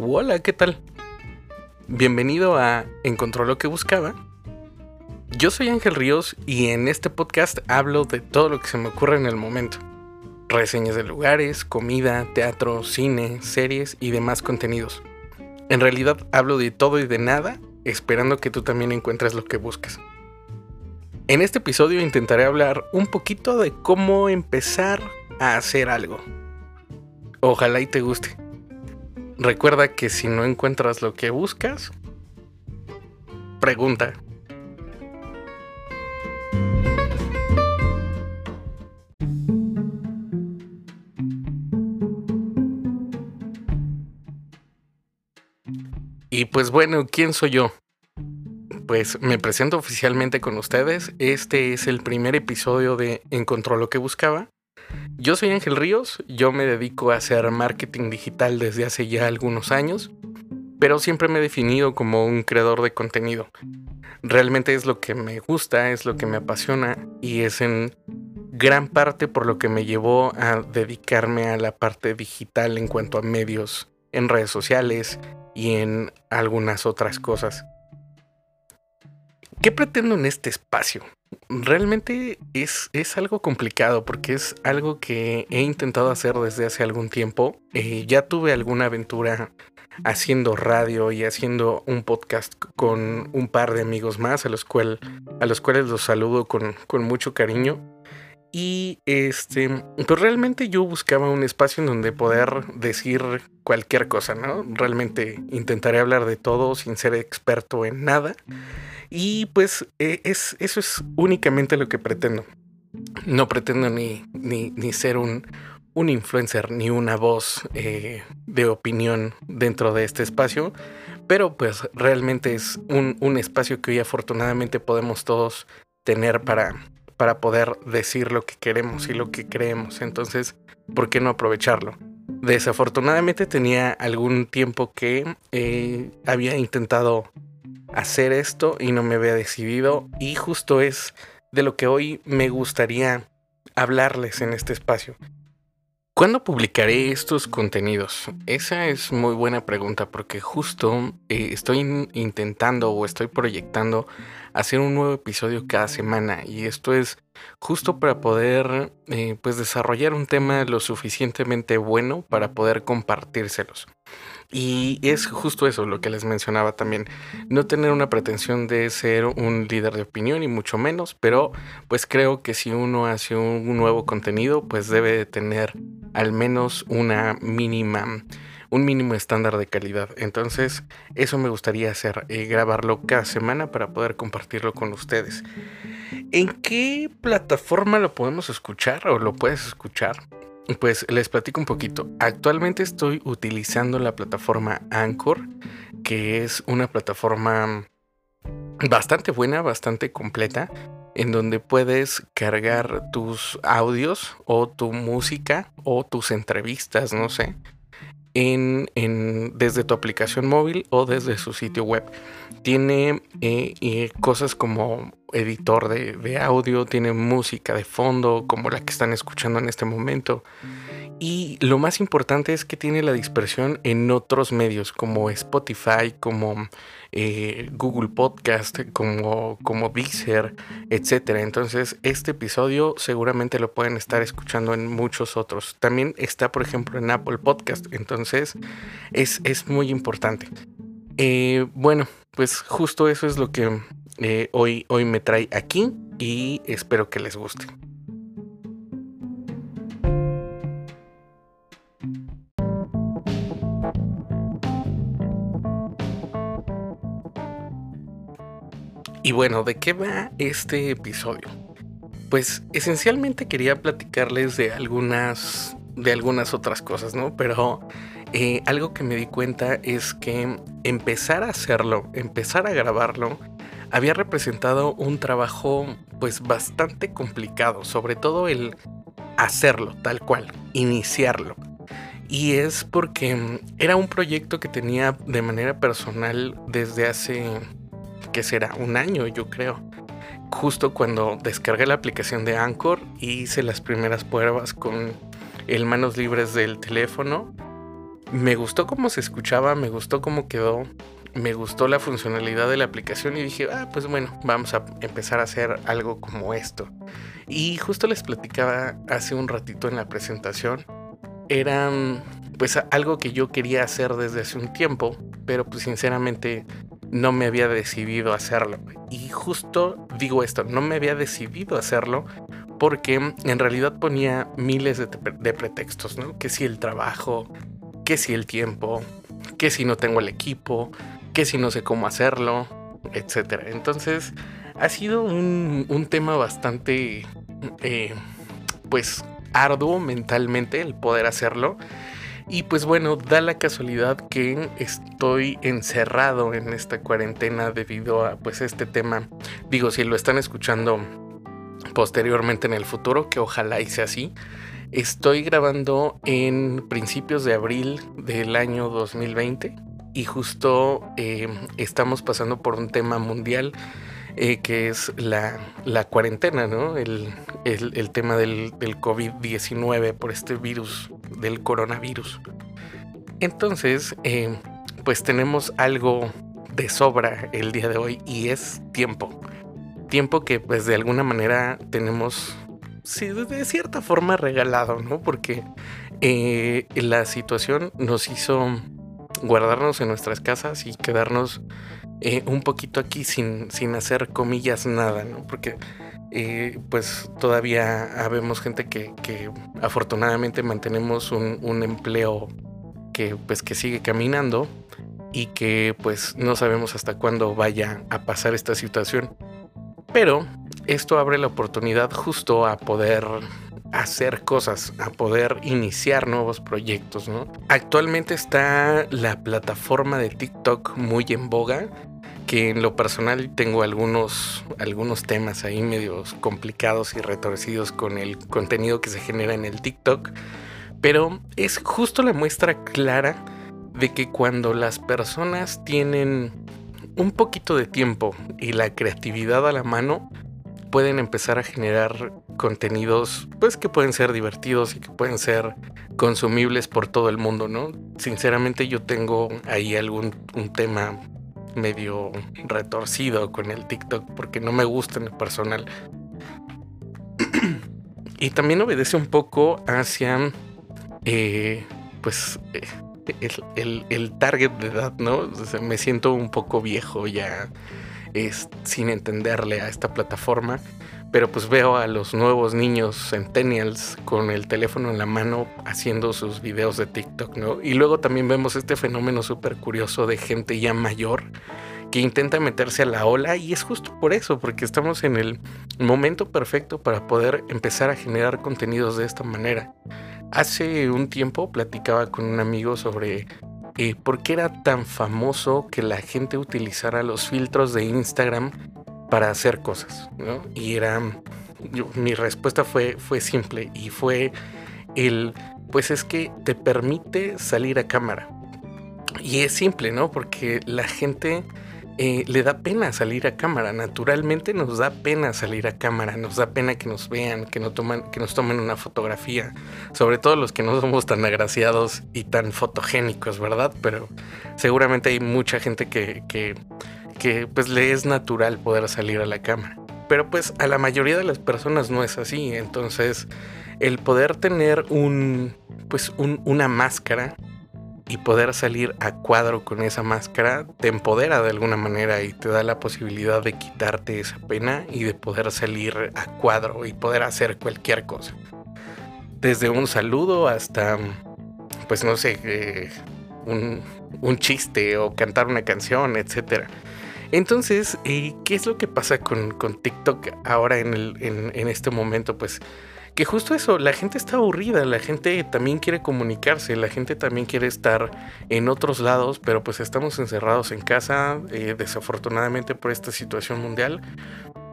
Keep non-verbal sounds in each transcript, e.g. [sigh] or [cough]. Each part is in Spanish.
Hola, ¿qué tal? Bienvenido a Encontró lo que buscaba. Yo soy Ángel Ríos y en este podcast hablo de todo lo que se me ocurre en el momento. Reseñas de lugares, comida, teatro, cine, series y demás contenidos. En realidad hablo de todo y de nada, esperando que tú también encuentres lo que buscas. En este episodio intentaré hablar un poquito de cómo empezar a hacer algo. Ojalá y te guste. Recuerda que si no encuentras lo que buscas, pregunta. Y pues bueno, ¿quién soy yo? Pues me presento oficialmente con ustedes. Este es el primer episodio de Encontró lo que buscaba. Yo soy Ángel Ríos, yo me dedico a hacer marketing digital desde hace ya algunos años, pero siempre me he definido como un creador de contenido. Realmente es lo que me gusta, es lo que me apasiona y es en gran parte por lo que me llevó a dedicarme a la parte digital en cuanto a medios en redes sociales y en algunas otras cosas. ¿Qué pretendo en este espacio? Realmente es, es, algo complicado porque es algo que he intentado hacer desde hace algún tiempo. Eh, ya tuve alguna aventura haciendo radio y haciendo un podcast con un par de amigos más a los, cual, a los cuales los saludo con, con mucho cariño. Y este, pues realmente yo buscaba un espacio en donde poder decir cualquier cosa, ¿no? Realmente intentaré hablar de todo sin ser experto en nada. Y pues e, es, eso es únicamente lo que pretendo. No pretendo ni, ni, ser un, un, influencer ni una voz eh, de opinión dentro de este espacio. Pero pues realmente es un, un espacio que hoy afortunadamente podemos todos tener para para poder decir lo que queremos y lo que creemos. Entonces, ¿por qué no aprovecharlo? Desafortunadamente tenía algún tiempo que eh, había intentado hacer esto y no me había decidido y justo es de lo que hoy me gustaría hablarles en este espacio. ¿Cuándo publicaré estos contenidos? Esa es muy buena pregunta porque justo eh, estoy intentando o estoy proyectando hacer un nuevo episodio cada semana y esto es justo para poder eh, pues desarrollar un tema lo suficientemente bueno para poder compartírselos. Y es justo eso lo que les mencionaba también. No tener una pretensión de ser un líder de opinión y mucho menos, pero pues creo que si uno hace un nuevo contenido, pues debe de tener al menos una mínima un mínimo estándar de calidad. Entonces, eso me gustaría hacer, eh, grabarlo cada semana para poder compartirlo con ustedes. ¿En qué plataforma lo podemos escuchar o lo puedes escuchar? Pues les platico un poquito. Actualmente estoy utilizando la plataforma Anchor, que es una plataforma bastante buena, bastante completa, en donde puedes cargar tus audios o tu música o tus entrevistas, no sé, en, desde tu aplicación móvil o desde su sitio web. Tiene eh, cosas como editor de, audio, tiene música de fondo como la que están escuchando en este momento. Y lo más importante es que tiene la dispersión en otros medios como Spotify, como eh, Google Podcast, como, como etc. Entonces este episodio seguramente lo pueden estar escuchando en muchos otros. También está por ejemplo en Apple Podcast. Entonces es, es muy importante. Eh, bueno, pues justo eso es lo que eh, hoy, hoy me trae aquí y espero que les guste. Y bueno, ¿de qué va este episodio? Pues esencialmente quería platicarles de algunas de algunas otras cosas, ¿no? Pero eh, algo que me di cuenta es que empezar a hacerlo, empezar a grabarlo, había representado un trabajo pues bastante complicado, sobre todo el hacerlo tal cual, iniciarlo. Y es porque era un proyecto que tenía de manera personal desde hace, ¿qué será? Un año yo creo. Justo cuando descargué la aplicación de Anchor y hice las primeras pruebas con el manos libres del teléfono me gustó cómo se escuchaba, me gustó cómo quedó, me gustó la funcionalidad de la aplicación y dije, ah, pues bueno, vamos a empezar a hacer algo como esto. Y justo les platicaba hace un ratito en la presentación, era pues algo que yo quería hacer desde hace un tiempo, pero pues sinceramente no me había decidido hacerlo. Y justo digo esto, no me había decidido hacerlo porque en realidad ponía miles de, pretextos, ¿no? Que si el trabajo, que si el tiempo, que si no tengo el equipo, que si no sé cómo hacerlo, etc. Entonces ha sido un, tema bastante, eh, pues, arduo mentalmente el poder hacerlo. Y pues bueno, da la casualidad que estoy encerrado en esta cuarentena debido a pues este tema. Digo, si lo están escuchando posteriormente en el futuro, que ojalá y sea así. Estoy grabando en principios de abril del año 2020 y justo eh, estamos pasando por un tema mundial eh, que es la, cuarentena, ¿no? El, tema del, COVID-19 por este virus, del coronavirus. Entonces, eh, pues tenemos algo de sobra el día de hoy y es tiempo. Tiempo que pues de alguna manera tenemos, sí, de cierta forma regalado, ¿no? Porque la situación nos hizo guardarnos en nuestras casas y quedarnos eh, un poquito aquí sin, sin hacer comillas nada, ¿no? Porque eh, pues todavía habemos gente que, afortunadamente mantenemos un, empleo que pues que sigue caminando y que pues no sabemos hasta cuándo vaya a pasar esta situación. Pero esto abre la oportunidad justo a poder hacer cosas, a poder iniciar nuevos proyectos, ¿no? Actualmente está la plataforma de TikTok muy en boga, que en lo personal tengo algunos, algunos temas ahí medios complicados y retorcidos con el contenido que se genera en el TikTok, pero es justo la muestra clara de que cuando las personas tienen un poquito de tiempo y la creatividad a la mano, pueden empezar a generar contenidos pues que pueden ser divertidos y que pueden ser consumibles por todo el mundo, ¿no? Sinceramente yo tengo ahí algún un tema medio retorcido con el TikTok porque no me gusta en lo personal. [clears throat] y también obedece un poco hacia eh, pues eh, el, el, target de edad, ¿no? me siento un poco viejo ya es, sin entenderle a esta plataforma. Pero pues veo a los nuevos niños centennials con el teléfono en la mano haciendo sus videos de TikTok, ¿no? Y luego también vemos este fenómeno súper curioso de gente ya mayor que intenta meterse a la ola y es justo por eso, porque estamos en el momento perfecto para poder empezar a generar contenidos de esta manera. Hace un tiempo platicaba con un amigo sobre eh, por qué era tan famoso que la gente utilizara los filtros de Instagram para hacer cosas, ¿no? Y era, mi respuesta fue, fue simple y fue el, pues es que te permite salir a cámara. Y es simple, ¿no? Porque la gente eh, le da pena salir a cámara. Naturalmente nos da pena salir a cámara, nos da pena que nos vean, que, que nos tomen una fotografía. Sobre todo los que no somos tan agraciados y tan fotogénicos, ¿verdad? Pero seguramente hay mucha gente que, que, que pues le es natural poder salir a la cámara. Pero pues a la mayoría de las personas no es así. Entonces el poder tener un, pues un, una máscara y poder salir a cuadro con esa máscara te empodera de alguna manera y te da la posibilidad de quitarte esa pena y de poder salir a cuadro y poder hacer cualquier cosa. Desde un saludo hasta, pues no sé, eh, un, chiste o cantar una canción, etc. Entonces, eh, ¿qué es lo que pasa con, TikTok ahora en, en este momento? Pues que justo eso, la gente está aburrida, la gente también quiere comunicarse, la gente también quiere estar en otros lados, pero pues estamos encerrados en casa, eh, desafortunadamente por esta situación mundial.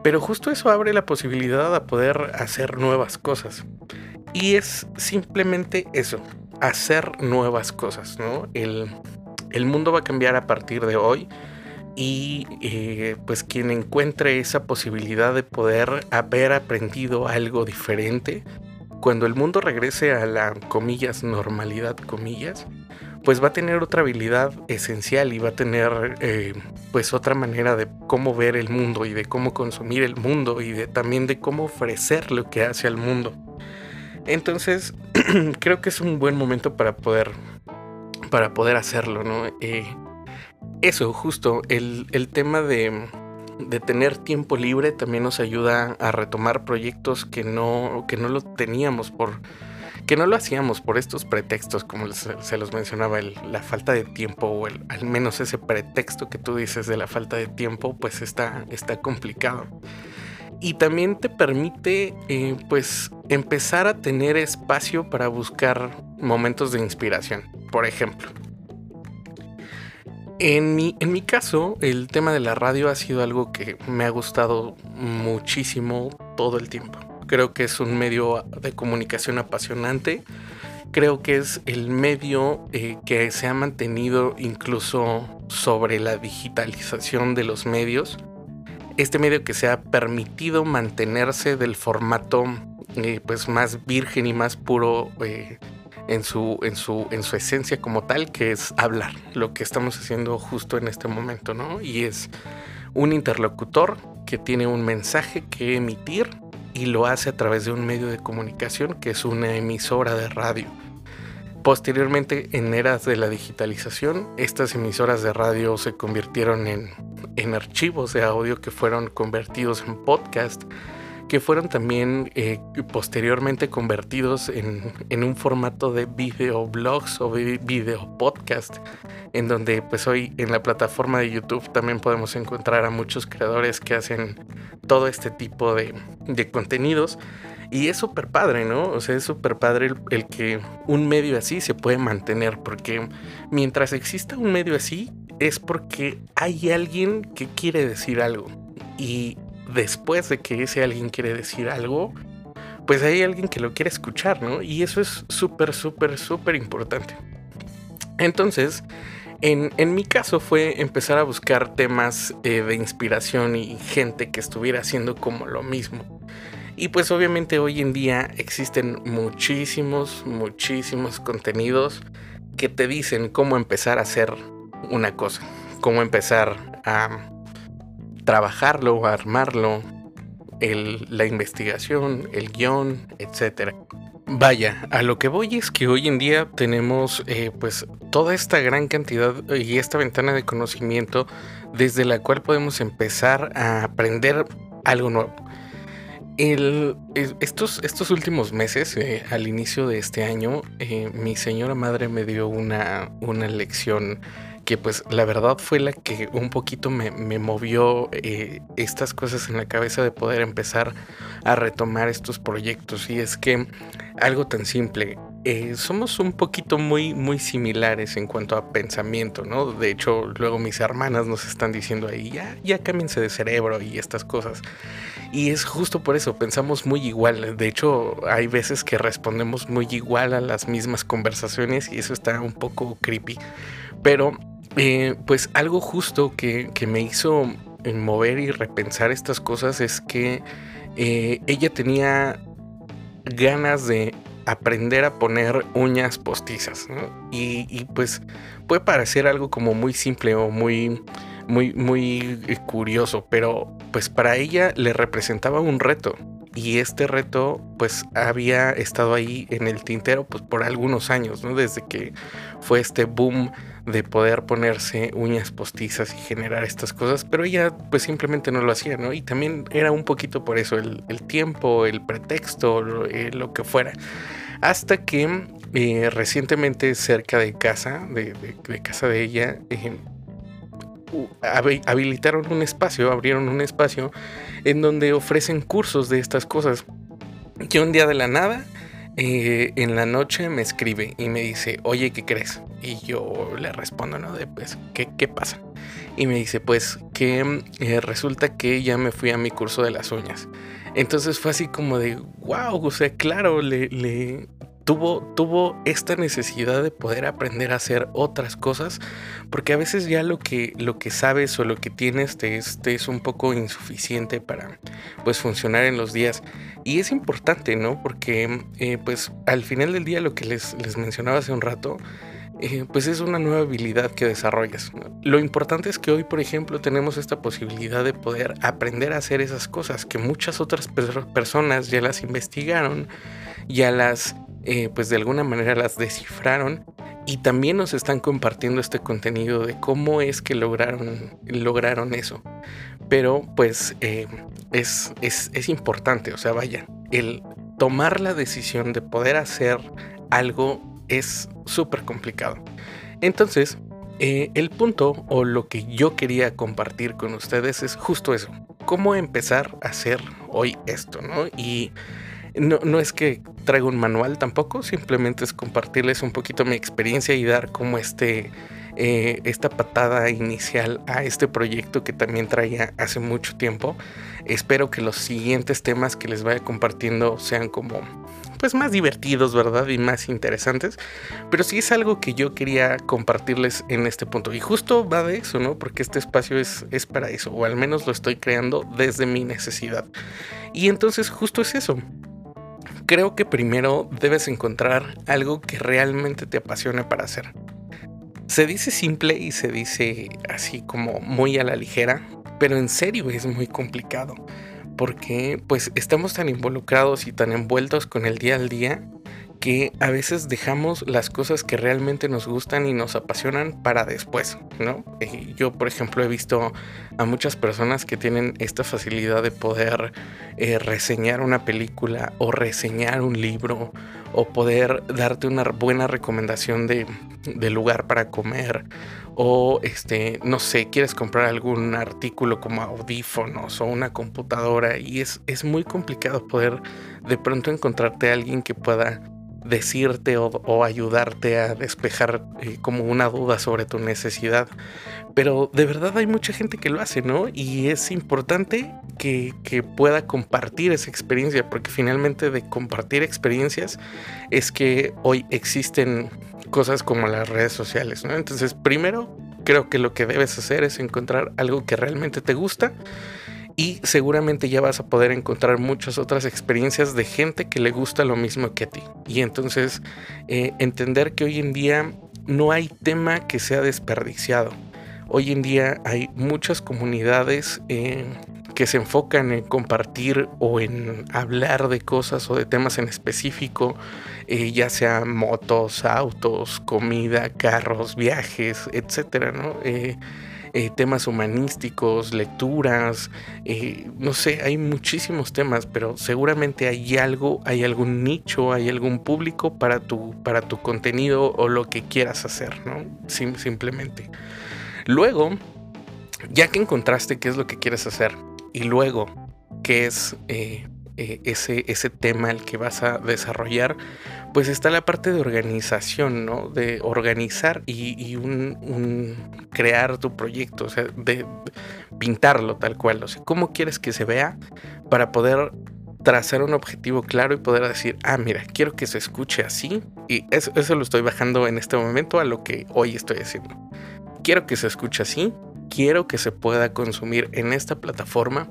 Pero justo eso abre la posibilidad a poder hacer nuevas cosas. Y es simplemente eso, hacer nuevas cosas, ¿no? El, el mundo va a cambiar a partir de hoy y eh, pues quien encuentre esa posibilidad de poder haber aprendido algo diferente, cuando el mundo regrese a la comillas normalidad comillas, pues va a tener otra habilidad esencial y va a tener eh, pues otra manera de cómo ver el mundo y de cómo consumir el mundo y de también de cómo ofrecer lo que hace al mundo. Entonces [clears throat] creo que es un buen momento para poder para poder hacerlo, ¿no? Eh, eso, justo, el, el tema de, de, tener tiempo libre también nos ayuda a retomar proyectos que no, que no lo teníamos por que no lo hacíamos por estos pretextos, como se los mencionaba, la falta de tiempo o al menos ese pretexto que tú dices de la falta de tiempo, pues está, está complicado. Y también te permite, eh, pues, empezar a tener espacio para buscar momentos de inspiración, por ejemplo. En mi, en mi caso, el tema de la radio ha sido algo que me ha gustado muchísimo todo el tiempo. Creo que es un medio de comunicación apasionante. Creo que es el medio eh, que se ha mantenido incluso sobre la digitalización de los medios. Este medio que se ha permitido mantenerse del formato eh, pues más virgen y más puro eh, en, su, en, su, en su esencia como tal, que es hablar, lo que estamos haciendo justo en este momento, ¿no? Y es un interlocutor que tiene un mensaje que emitir y lo hace a través de un medio de comunicación que es una emisora de radio. Posteriormente, en eras de la digitalización, estas emisoras de radio se convirtieron en, en archivos de audio que fueron convertidos en podcast, que fueron también eh, posteriormente convertidos en, en, un formato de videoblogs o video podcast, en donde pues hoy en la plataforma de YouTube también podemos encontrar a muchos creadores que hacen todo este tipo de, de contenidos. Y es súper padre, ¿no? O sea, es súper padre el, el, que un medio así se puede mantener, porque mientras exista un medio así, es porque hay alguien que quiere decir algo. Y después de que ese alguien quiere decir algo, pues hay alguien que lo quiere escuchar, ¿no? Y eso es súper, súper, súper importante. Entonces, en, en, mi caso fue empezar a buscar temas eh, de inspiración y gente que estuviera haciendo como lo mismo. Y pues obviamente hoy en día existen muchísimos, muchísimos contenidos que te dicen cómo empezar a hacer una cosa, cómo empezar a trabajarlo, armarlo, la investigación, el guion, etc. Vaya, a lo que voy es que hoy en día tenemos eh, pues toda esta gran cantidad y esta ventana de conocimiento desde la cual podemos empezar a aprender algo nuevo. Estos, estos últimos meses, eh, al inicio de este año, eh, mi señora madre me dio una, una lección que pues la verdad fue la que un poquito me, movió eh, estas cosas en la cabeza de poder empezar a retomar estos proyectos. Y es que algo tan simple, eh, somos un poquito muy, muy similares en cuanto a pensamiento, ¿no? De hecho, luego mis hermanas nos están diciendo ahí, ya, ya cámbiense de cerebro y estas cosas. Y es justo por eso, pensamos muy igual. De hecho, hay veces que respondemos muy igual a las mismas conversaciones y eso está un poco creepy. Pero eh, pues algo justo que, me hizo mover y repensar estas cosas es que eh, ella tenía ganas de aprender a poner uñas postizas. Y, pues puede parecer algo como muy simple o muy, muy, muy curioso, pero pues para ella le representaba un reto. Y este reto pues había estado ahí en el tintero pues por algunos años, ¿no? Desde que fue este boom de poder ponerse uñas postizas y generar estas cosas, pero ella pues simplemente no lo hacía, ¿no? Y también era un poquito por eso, el, tiempo, el pretexto, lo, eh, que fuera. Hasta que eh, recientemente cerca de casa, de, casa de ella, eh, habilitaron un espacio, abrieron un espacio en donde ofrecen cursos de estas cosas. Que un día de la nada eh, en la noche me escribe y me dice, oye, ¿qué crees? Y yo le respondo, ¿no? De, pues, ¿qué, qué pasa? Y me dice, pues, que eh, resulta que ya me fui a mi curso de las uñas. Entonces fue así como de, wow, o sea, claro, le, le, tuvo, esta necesidad de poder aprender a hacer otras cosas, porque a veces ya lo que, lo que sabes o lo que tienes te es, es un poco insuficiente para pues funcionar en los días. Y es importante, ¿no? Porque eh, pues al final del día lo que les, les mencionaba hace un rato, eh, pues es una nueva habilidad que desarrollas. Lo importante es que hoy, por ejemplo, tenemos esta posibilidad de poder aprender a hacer esas cosas que muchas otras personas ya las investigaron, ya las, eh, pues de alguna manera las descifraron y también nos están compartiendo este contenido de cómo es que lograron, lograron eso. Pero pues eh, es, es, es importante, o sea, vaya, el tomar la decisión de poder hacer algo es súper complicado. Entonces, eh, el punto o lo que yo quería compartir con ustedes es justo eso. Cómo empezar a hacer hoy esto, ¿no? Y no, no, es que traiga un manual tampoco, simplemente es compartirles un poquito mi experiencia y dar como este, eh, esta patada inicial a este proyecto que también traía hace mucho tiempo. Espero que los siguientes temas que les vaya compartiendo sean como pues más divertidos, ¿verdad? Y más interesantes. Pero sí es algo que yo quería compartirles en este punto. Y justo va de eso, ¿no? Porque este espacio es, es para eso, o al menos lo estoy creando desde mi necesidad. Y entonces justo es eso. Creo que primero debes encontrar algo que realmente te apasione para hacer. Se dice simple y se dice así como muy a la ligera, pero en serio es muy complicado porque pues estamos tan involucrados y tan envueltos con el día al día que a veces dejamos las cosas que realmente nos gustan y nos apasionan para después, ¿no? Yo, por ejemplo, he visto a muchas personas que tienen esta facilidad de poder eh, reseñar una película o reseñar un libro o poder darte una buena recomendación de, de lugar para comer o este, no sé, quieres comprar algún artículo como audífonos o una computadora y es, es muy complicado poder de pronto encontrarte a alguien que pueda decirte o, ayudarte a despejar eh, como una duda sobre tu necesidad. Pero de verdad hay mucha gente que lo hace, ¿no? Y es importante que, que, pueda compartir esa experiencia, porque finalmente de compartir experiencias es que hoy existen cosas como las redes sociales, ¿no? Entonces, primero, creo que lo que debes hacer es encontrar algo que realmente te gusta y seguramente ya vas a poder encontrar muchas otras experiencias de gente que le gusta lo mismo que a ti. Y entonces eh, entender que hoy en día no hay tema que sea desperdiciado. Hoy en día hay muchas comunidades eh, que se enfocan en compartir o en hablar de cosas o de temas en específico, eh, ya sea motos, autos, comida, carros, viajes, etcétera, ¿no? Eh, temas humanísticos, lecturas, no sé, hay muchísimos temas, pero seguramente hay algo, hay algún nicho, hay algún público para tu, para tu contenido o lo que quieras hacer, ¿no? simplemente. Luego, ya que encontraste qué es lo que quieres hacer, y luego qué es eh, eh, ese, ese tema el que vas a desarrollar, pues está la parte de organización, ¿no? De organizar y, crear tu proyecto, o sea, de, pintarlo tal cual, o sea, cómo quieres que se vea para poder trazar un objetivo claro y poder decir, ah, mira, quiero que se escuche así. Y eso, eso, lo estoy bajando en este momento a lo que hoy estoy haciendo. Quiero que se escuche así, quiero que se pueda consumir en esta plataforma,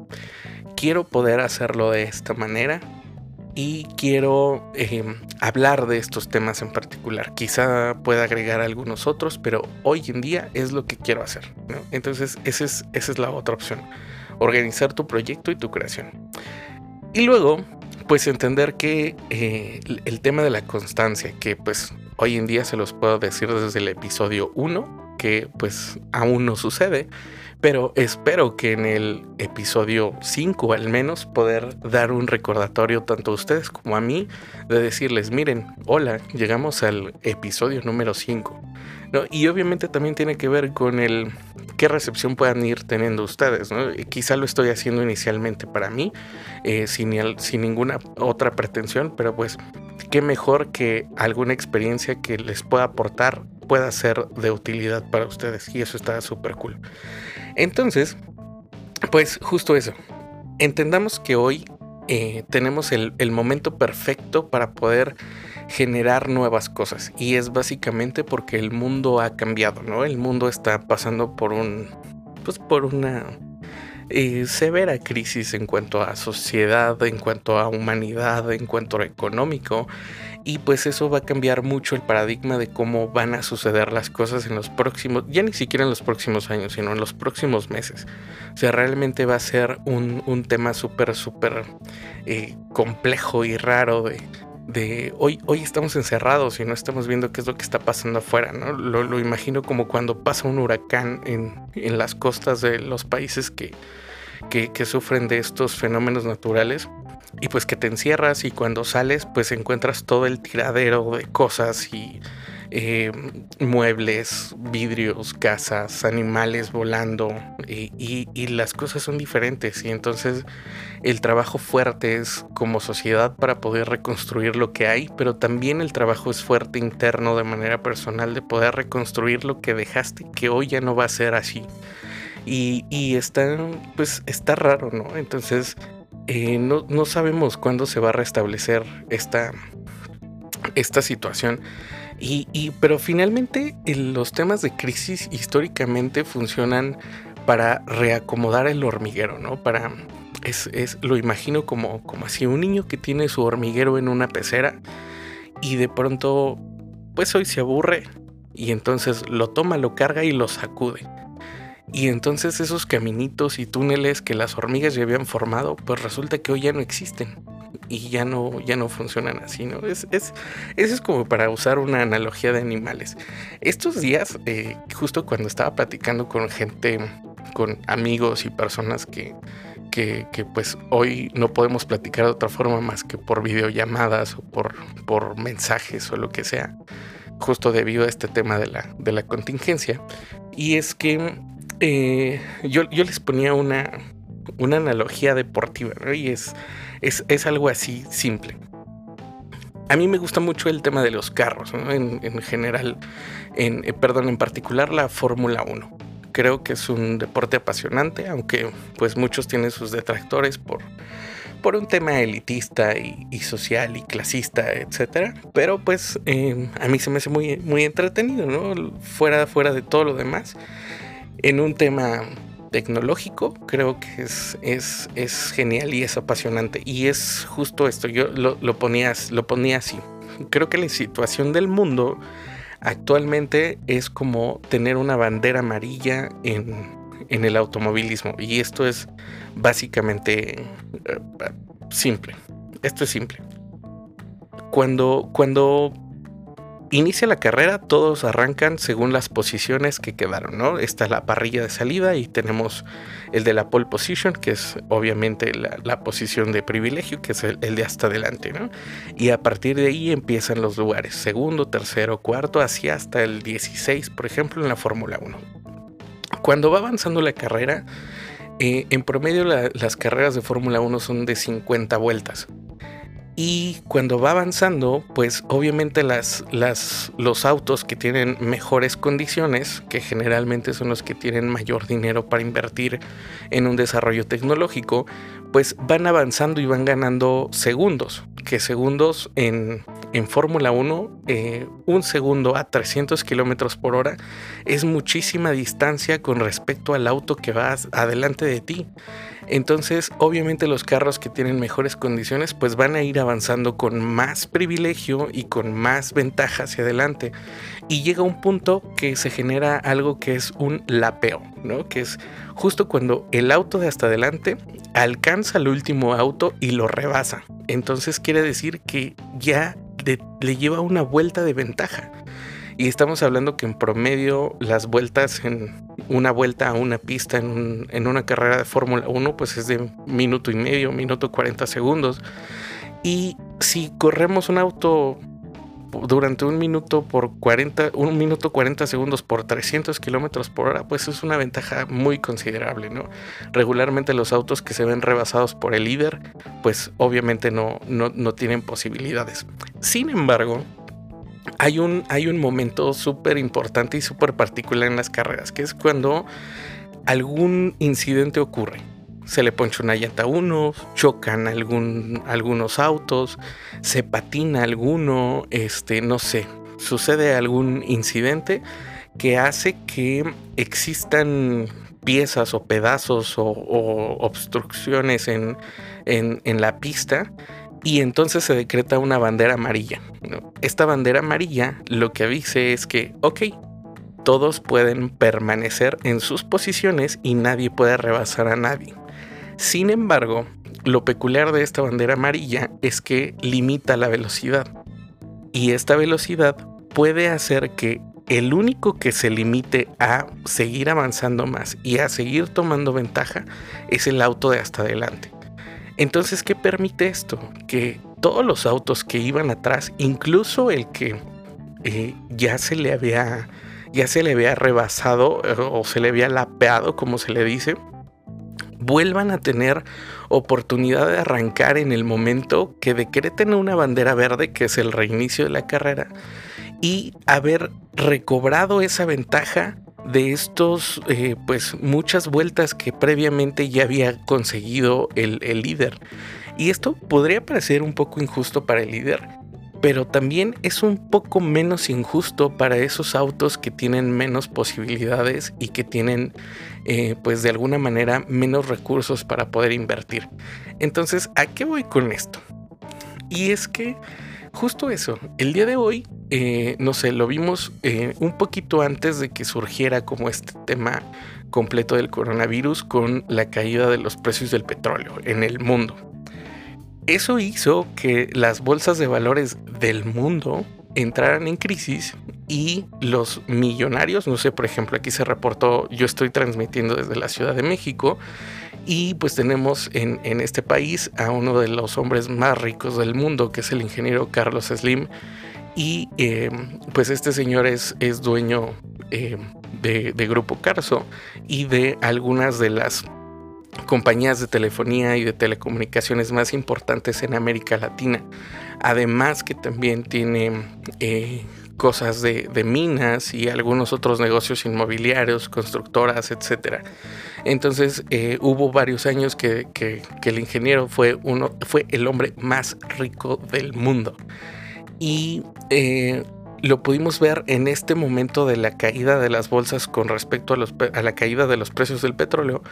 quiero poder hacerlo de esta manera y quiero em, hablar de estos temas en particular. Quizá pueda agregar algunos otros, pero hoy en día es lo que quiero hacer. Entonces esa es, esa es la otra opción. Organizar tu proyecto y tu creación. Y luego, pues entender que eh, el tema de la constancia, que pues hoy en día se los puedo decir desde el episodio 1, que pues aún no sucede, pero espero que en el episodio 5 al menos poder dar un recordatorio tanto a ustedes como a mí de decirles, miren, hola, llegamos al episodio número 5. ¿no? Y obviamente también tiene que ver con el qué recepción puedan ir teniendo ustedes. ¿no? Quizá lo estoy haciendo inicialmente para mí, eh, sin, sin ninguna otra pretensión, pero pues qué mejor que alguna experiencia que les pueda aportar pueda ser de utilidad para ustedes y eso está súper cool. Entonces, pues justo eso. Entendamos que hoy eh, tenemos el, momento perfecto para poder generar nuevas cosas y es básicamente porque el mundo ha cambiado, ¿no? El mundo está pasando por un, pues por una eh, severa crisis en cuanto a sociedad, en cuanto a humanidad, en cuanto a económico. Y pues eso va a cambiar mucho el paradigma de cómo van a suceder las cosas en los próximos, ya ni siquiera en los próximos años, sino en los próximos meses. O sea, realmente va a ser un, tema súper, súper eh, complejo y raro de, de hoy, hoy estamos encerrados y no estamos viendo qué es lo que está pasando afuera, ¿no? Lo, imagino como cuando pasa un huracán en, las costas de los países que, que, sufren de estos fenómenos naturales y pues que te encierras y cuando sales pues encuentras todo el tiradero de cosas y eh, muebles, vidrios, casas, animales volando y, las cosas son diferentes y entonces el trabajo fuerte es como sociedad para poder reconstruir lo que hay, pero también el trabajo es fuerte interno de manera personal de poder reconstruir lo que dejaste que hoy ya no va a ser así. Y, está, pues está raro, ¿no? Entonces eh, no, no sabemos cuándo se va a restablecer esta, esta situación. Y, pero finalmente los temas de crisis históricamente funcionan para reacomodar el hormiguero, ¿no? Para es, es, lo imagino como, como así un niño que tiene su hormiguero en una pecera y de pronto pues hoy se aburre y entonces lo toma, lo carga y lo sacude. Y entonces esos caminitos y túneles que las hormigas ya habían formado, pues resulta que hoy ya no existen y ya no, ya no funcionan así, ¿no? Es, es, eso es como para usar una analogía de animales. Estos días, eh, justo cuando estaba platicando con gente, con amigos y personas que, que, que, pues hoy no podemos platicar de otra forma más que por videollamadas o por, por mensajes o lo que sea, justo debido a este tema de la, de la contingencia. Y es que eh, yo, yo les ponía una, una analogía deportiva, ¿no? Y es es, algo así simple. A mí me gusta mucho el tema de los carros, en, general, en, eh, perdón, en particular la Fórmula 1. Creo que es un deporte apasionante, aunque pues muchos tienen sus detractores por, por un tema elitista y, social y clasista, etc. Pero pues em, a mí se me hace muy, muy entretenido, ¿no? Fuera, fuera de todo lo demás. En un tema tecnológico, creo que es, es, es, genial y es apasionante. Y es justo esto, yo lo, lo, ponía, lo ponía así. Creo que la situación del mundo actualmente es como tener una bandera amarilla en, en el automovilismo. Y esto es básicamente eh, simple. Esto es simple. Cuando, cuando inicia la carrera, todos arrancan según las posiciones que quedaron, ¿no? Está la parrilla de salida y tenemos el de la pole position, que es obviamente la, posición de privilegio, que es el, de hasta adelante, ¿no? Y a partir de ahí empiezan los lugares, segundo, tercero, cuarto, así hasta el 16, por ejemplo, en la Fórmula 1. Cuando va avanzando la carrera, eh, en promedio las carreras de Fórmula 1 son de 50 vueltas. Y cuando va avanzando, pues obviamente las, las, los autos que tienen mejores condiciones, que generalmente son los que tienen mayor dinero para invertir en un desarrollo tecnológico, pues van avanzando y van ganando segundos. Que segundos en, en Fórmula 1, eh, un segundo a 300 kilómetros por hora es muchísima distancia con respecto al auto que va adelante de ti. Entonces, obviamente los carros que tienen mejores condiciones pues van a ir avanzando con más privilegio y con más ventaja hacia adelante. Y llega un punto que se genera algo que es un lapeo, ¿no? Que es justo cuando el auto de hasta adelante alcanza al último auto y lo rebasa. Entonces quiere decir que ya le lleva una vuelta de ventaja. Y estamos hablando que en promedio las vueltas en una vuelta a una pista en, en una carrera de Fórmula 1 pues es de minuto y medio, minuto 40 segundos. Y si corremos un auto durante un minuto por 40, un minuto 40 segundos por 300 kilómetros por hora, pues es una ventaja muy considerable, ¿no? Regularmente los autos que se ven rebasados por el líder, pues obviamente no, no, no tienen posibilidades. Sin embargo, hay un, hay un momento súper importante y súper particular en las carreras, que es cuando algún incidente ocurre. Se le poncha una llanta a uno, chocan algún, algunos autos, se patina alguno, este, no sé, sucede algún incidente que hace que existan piezas o pedazos o, obstrucciones en, en, la pista y entonces se decreta una bandera amarilla. Esta bandera amarilla lo que dice es que, ok, todos pueden permanecer en sus posiciones y nadie puede rebasar a nadie. Sin embargo, lo peculiar de esta bandera amarilla es que limita la velocidad. Y esta velocidad puede hacer que el único que se limite a seguir avanzando más y a seguir tomando ventaja es el auto de hasta adelante. Entonces, ¿qué permite esto? Que todos los autos que iban atrás, incluso el que eh, ya se le había ya se le había rebasado eh, o se le había lapeado, como se le dice, vuelvan a tener oportunidad de arrancar en el momento que decreten una bandera verde, que es el reinicio de la carrera, y haber recobrado esa ventaja de estos, eh, pues muchas vueltas que previamente ya había conseguido el, el líder. Y esto podría parecer un poco injusto para el líder, pero también es un poco menos injusto para esos autos que tienen menos posibilidades y que tienen eh, pues de alguna manera menos recursos para poder invertir. Entonces, ¿a qué voy con esto? Y es que justo eso, el día de hoy, eh, no sé, lo vimos eh, un poquito antes de que surgiera como este tema completo del coronavirus con la caída de los precios del petróleo en el mundo. Eso hizo que las bolsas de valores del mundo entraran en crisis y los millonarios, no sé, por ejemplo, aquí se reportó, yo estoy transmitiendo desde la Ciudad de México y pues tenemos en, este país a uno de los hombres más ricos del mundo, que es el ingeniero Carlos Slim. Y eh, pues este señor es, es dueño eh, de, de Grupo Carso y de algunas de las compañías de telefonía y de telecomunicaciones más importantes en América Latina. Además que también tiene eh, cosas de, minas y algunos otros negocios inmobiliarios, constructoras, etc. Entonces eh, hubo varios años que, el ingeniero fue, uno, fue el hombre más rico del mundo. Y eh, lo pudimos ver en este momento de la caída de las bolsas con respecto a, la caída de los precios del petróleo,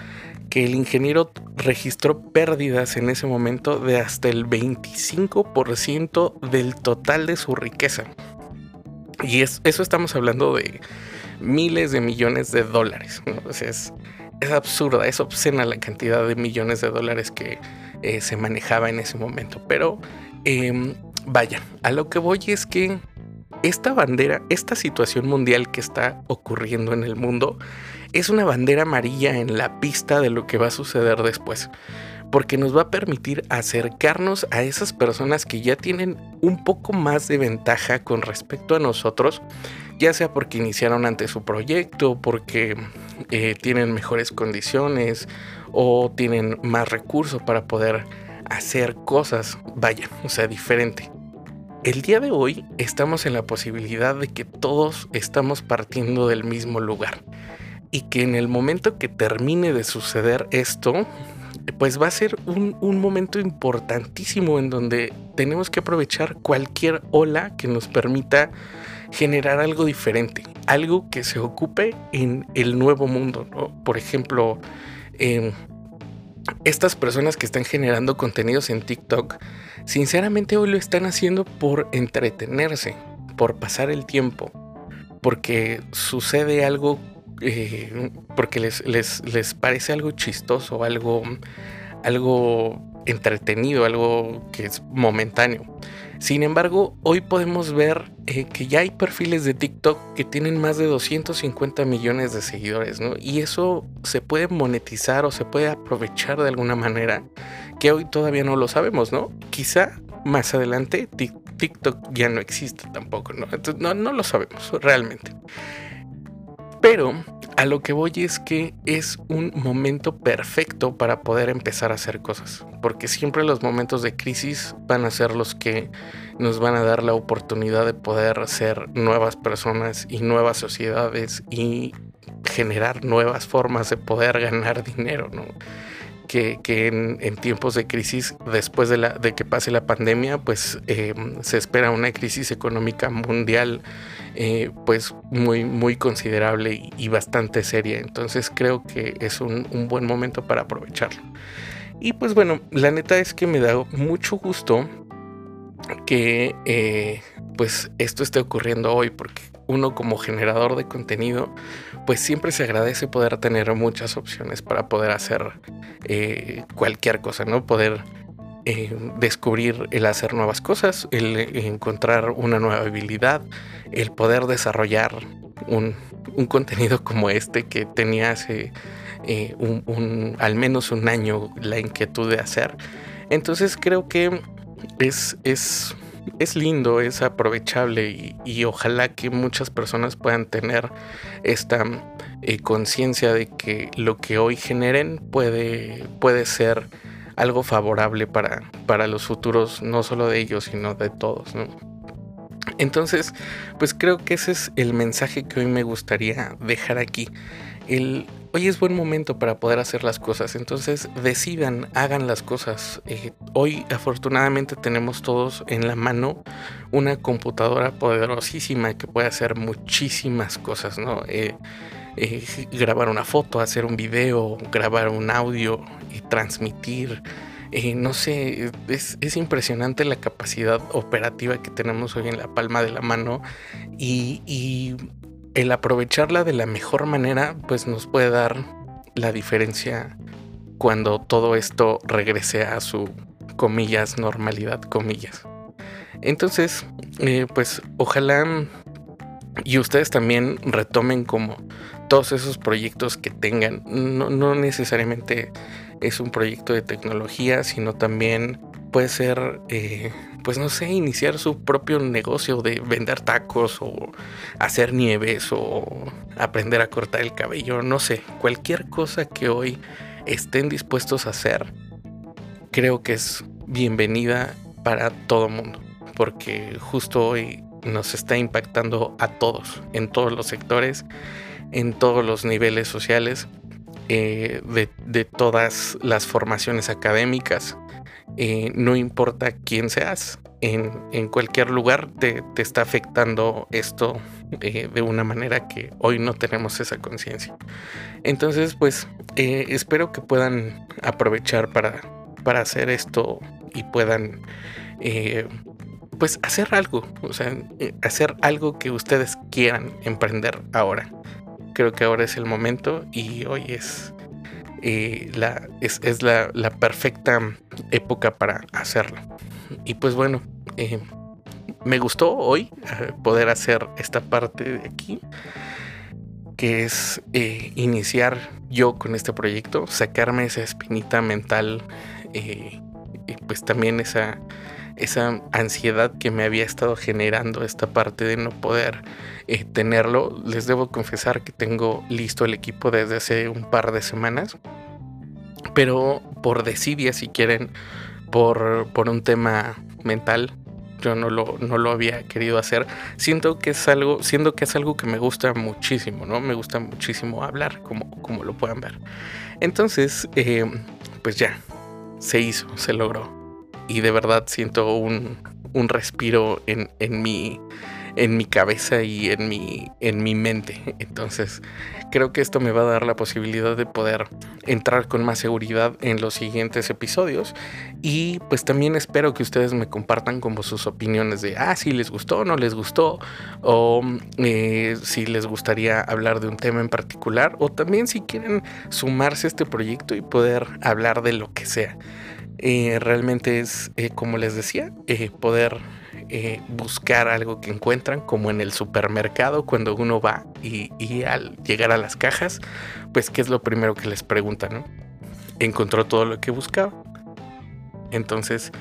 que el ingeniero registró pérdidas en ese momento de hasta el 25% del total de su riqueza. Y eso estamos hablando de miles de millones de dólares. es, absurda, es obscena la cantidad de millones de dólares que eh, se manejaba en ese momento. Pero em, vaya, a lo que voy es que esta bandera, esta situación mundial que está ocurriendo en el mundo, es una bandera amarilla en la pista de lo que va a suceder después. Porque nos va a permitir acercarnos a esas personas que ya tienen un poco más de ventaja con respecto a nosotros, ya sea porque iniciaron antes su proyecto, porque eh, tienen mejores condiciones o tienen más recursos para poder hacer cosas, vaya, o sea, diferente. El día de hoy estamos en la posibilidad de que todos estamos partiendo del mismo lugar y que en el momento que termine de suceder esto, pues va a ser un, momento importantísimo en donde tenemos que aprovechar cualquier ola que nos permita generar algo diferente, algo que se ocupe en el nuevo mundo. Por ejemplo, em, estas personas que están generando contenidos en TikTok, sinceramente hoy lo están haciendo por entretenerse, por pasar el tiempo, porque sucede algo, eh, porque les, les, parece algo chistoso, algo, algo entretenido, algo que es momentáneo. Sin embargo, hoy podemos ver eh, que ya hay perfiles de TikTok que tienen más de 250 millones de seguidores, ¿no? Y eso se puede monetizar o se puede aprovechar de alguna manera que hoy todavía no lo sabemos, ¿no? Quizá más adelante TikTok ya no existe tampoco, ¿no? Entonces no lo sabemos realmente. Pero a lo que voy es que es un momento perfecto para poder empezar a hacer cosas, porque siempre los momentos de crisis van a ser los que nos van a dar la oportunidad de poder ser nuevas personas y nuevas sociedades y generar nuevas formas de poder ganar dinero, ¿no? Que, en, tiempos de crisis, después de, que pase la pandemia, pues em, se espera una crisis económica mundial eh, pues muy, muy considerable y, bastante seria. Entonces creo que es un, un buen momento para aprovecharlo. Y pues bueno, la neta es que me da mucho gusto que eh, pues esto esté ocurriendo hoy porque uno como generador de contenido pues siempre se agradece poder tener muchas opciones para poder hacer eh, cualquier cosa, ¿no? Poder eh, descubrir el hacer nuevas cosas, el encontrar una nueva habilidad, el poder desarrollar un, contenido como este que tenía hace un, al menos un año la inquietud de hacer. Entonces creo que es, es, es lindo, es aprovechable y, ojalá que muchas personas puedan tener esta eh, conciencia de que lo que hoy generen puede, puede ser algo favorable para, para los futuros, no solo de ellos, sino de todos. Entonces, pues creo que ese es el mensaje que hoy me gustaría dejar aquí. El, hoy es buen momento para poder hacer las cosas, entonces decidan, hagan las cosas. Eh, hoy afortunadamente tenemos todos en la mano una computadora poderosísima que puede hacer muchísimas cosas, ¿no? Eh, eh, grabar una foto, hacer un video, grabar un audio y transmitir. no sé, es, impresionante la capacidad operativa que tenemos hoy en la palma de la mano y el aprovecharla de la mejor manera, pues nos puede dar la diferencia cuando todo esto regrese a su comillas normalidad, comillas. Entonces, eh, pues ojalá y ustedes también retomen como todos esos proyectos que tengan. No, no necesariamente es un proyecto de tecnología, sino también puede ser eh, pues no sé, iniciar su propio negocio de vender tacos o hacer nieves o aprender a cortar el cabello, no sé, cualquier cosa que hoy estén dispuestos a hacer, creo que es bienvenida para todo mundo, porque justo hoy nos está impactando a todos, en todos los sectores, en todos los niveles sociales, eh, de todas las formaciones académicas eh, no importa quién seas, en, cualquier lugar te, está afectando esto eh, de una manera que hoy no tenemos esa conciencia. Entonces, pues eh, espero que puedan aprovechar para, para hacer esto y puedan pues hacer algo, o sea, hacer algo que ustedes quieran emprender ahora. Creo que ahora es el momento y hoy es eh, la, es, la, perfecta época para hacerlo. Y pues bueno, eh, me gustó hoy eh, poder hacer esta parte de aquí, que es iniciar yo con este proyecto, sacarme esa espinita mental, y pues también esa, esa ansiedad que me había estado generando esta parte de no poder eh, tenerlo. Les debo confesar que tengo listo el equipo desde hace un par de semanas. Pero por desidia, si quieren, por, por un tema mental, yo no lo, no lo había querido hacer. Siento que es algo, siento que es algo que me gusta muchísimo, ¿no? Me gusta muchísimo hablar, como, como lo puedan ver. Entonces, eh, pues ya, se hizo, se logró y de verdad siento un, respiro en, mi, en mi cabeza y en mi, en mi mente. Entonces creo que esto me va a dar la posibilidad de poder entrar con más seguridad en los siguientes episodios y pues también espero que ustedes me compartan como sus opiniones de, ah, si les gustó, no les gustó, o eh, si les gustaría hablar de un tema en particular, o también si quieren sumarse a este proyecto y poder hablar de lo que sea. Eh, realmente es, eh, como les decía, eh, poder buscar algo que encuentran, como en el supermercado, cuando uno va y, al llegar a las cajas, pues qué es lo primero que les preguntan, ¿Encontró todo lo que buscaba? Entonces,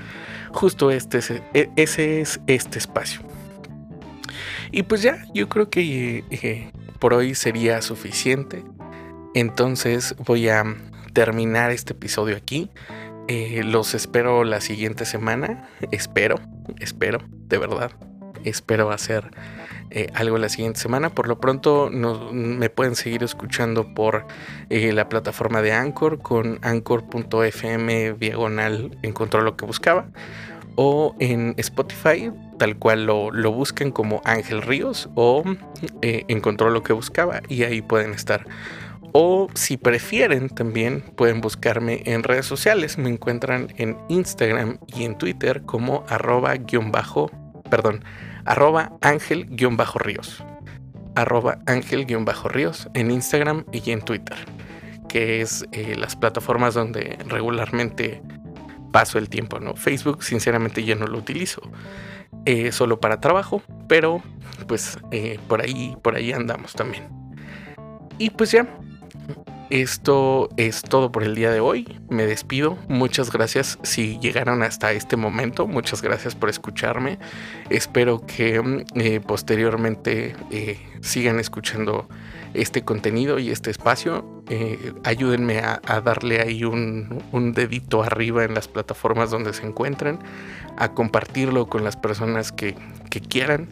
justo este e, ese es este espacio. Y pues ya, yo creo que por hoy sería suficiente. Entonces voy a terminar este episodio aquí. Eh, los espero la siguiente semana. Espero, espero, de verdad. Espero hacer eh, algo la siguiente semana. Por lo pronto me pueden seguir escuchando por eh, la plataforma de Anchor con anchor.fm diagonal encontró lo que buscaba. O en Spotify, tal cual lo, lo busquen como Ángel Ríos o encontró lo que buscaba y ahí pueden estar. O si prefieren también pueden buscarme en redes sociales. Me encuentran en Instagram y en Twitter como arroba guion bajo, perdón, arroba ángel-ríos. Arroba ángel-ríos en Instagram y en Twitter, que es eh, las plataformas donde regularmente paso el tiempo, ¿no? Facebook sinceramente ya no lo utilizo. Eh, solo para trabajo, pero pues eh, por ahí, por ahí andamos también. Y pues ya, esto es todo por el día de hoy. Me despido. Muchas gracias si llegaron hasta este momento. Muchas gracias por escucharme. Espero que mm, eh, posteriormente eh, sigan escuchando este contenido y este espacio. Eh, ayúdenme a, darle ahí un, dedito arriba en las plataformas donde se encuentran, a compartirlo con las personas que, que quieran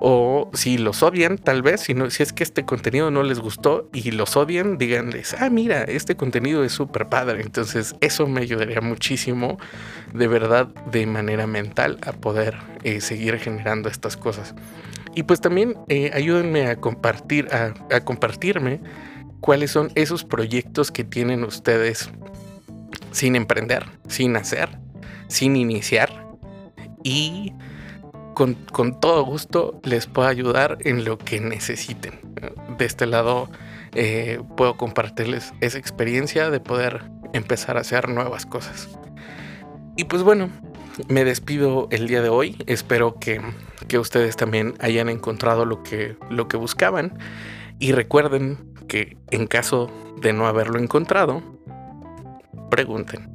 o si los odian, tal vez, si, no, si es que este contenido no les gustó y los odian, díganles, ah, mira, este contenido es súper padre. Entonces eso me ayudaría muchísimo, de verdad, de manera mental, a poder eh, seguir generando estas cosas. Y pues también eh, ayúdenme a compartir, a, a compartirme cuáles son esos proyectos que tienen ustedes sin emprender, sin hacer, sin iniciar. Y con, todo gusto les puedo ayudar en lo que necesiten. De este lado eh, puedo compartirles esa experiencia de poder empezar a hacer nuevas cosas. Y pues bueno, me despido el día de hoy. Espero que, que ustedes también hayan encontrado lo que, lo que buscaban. Y recuerden que en caso de no haberlo encontrado, pregunten.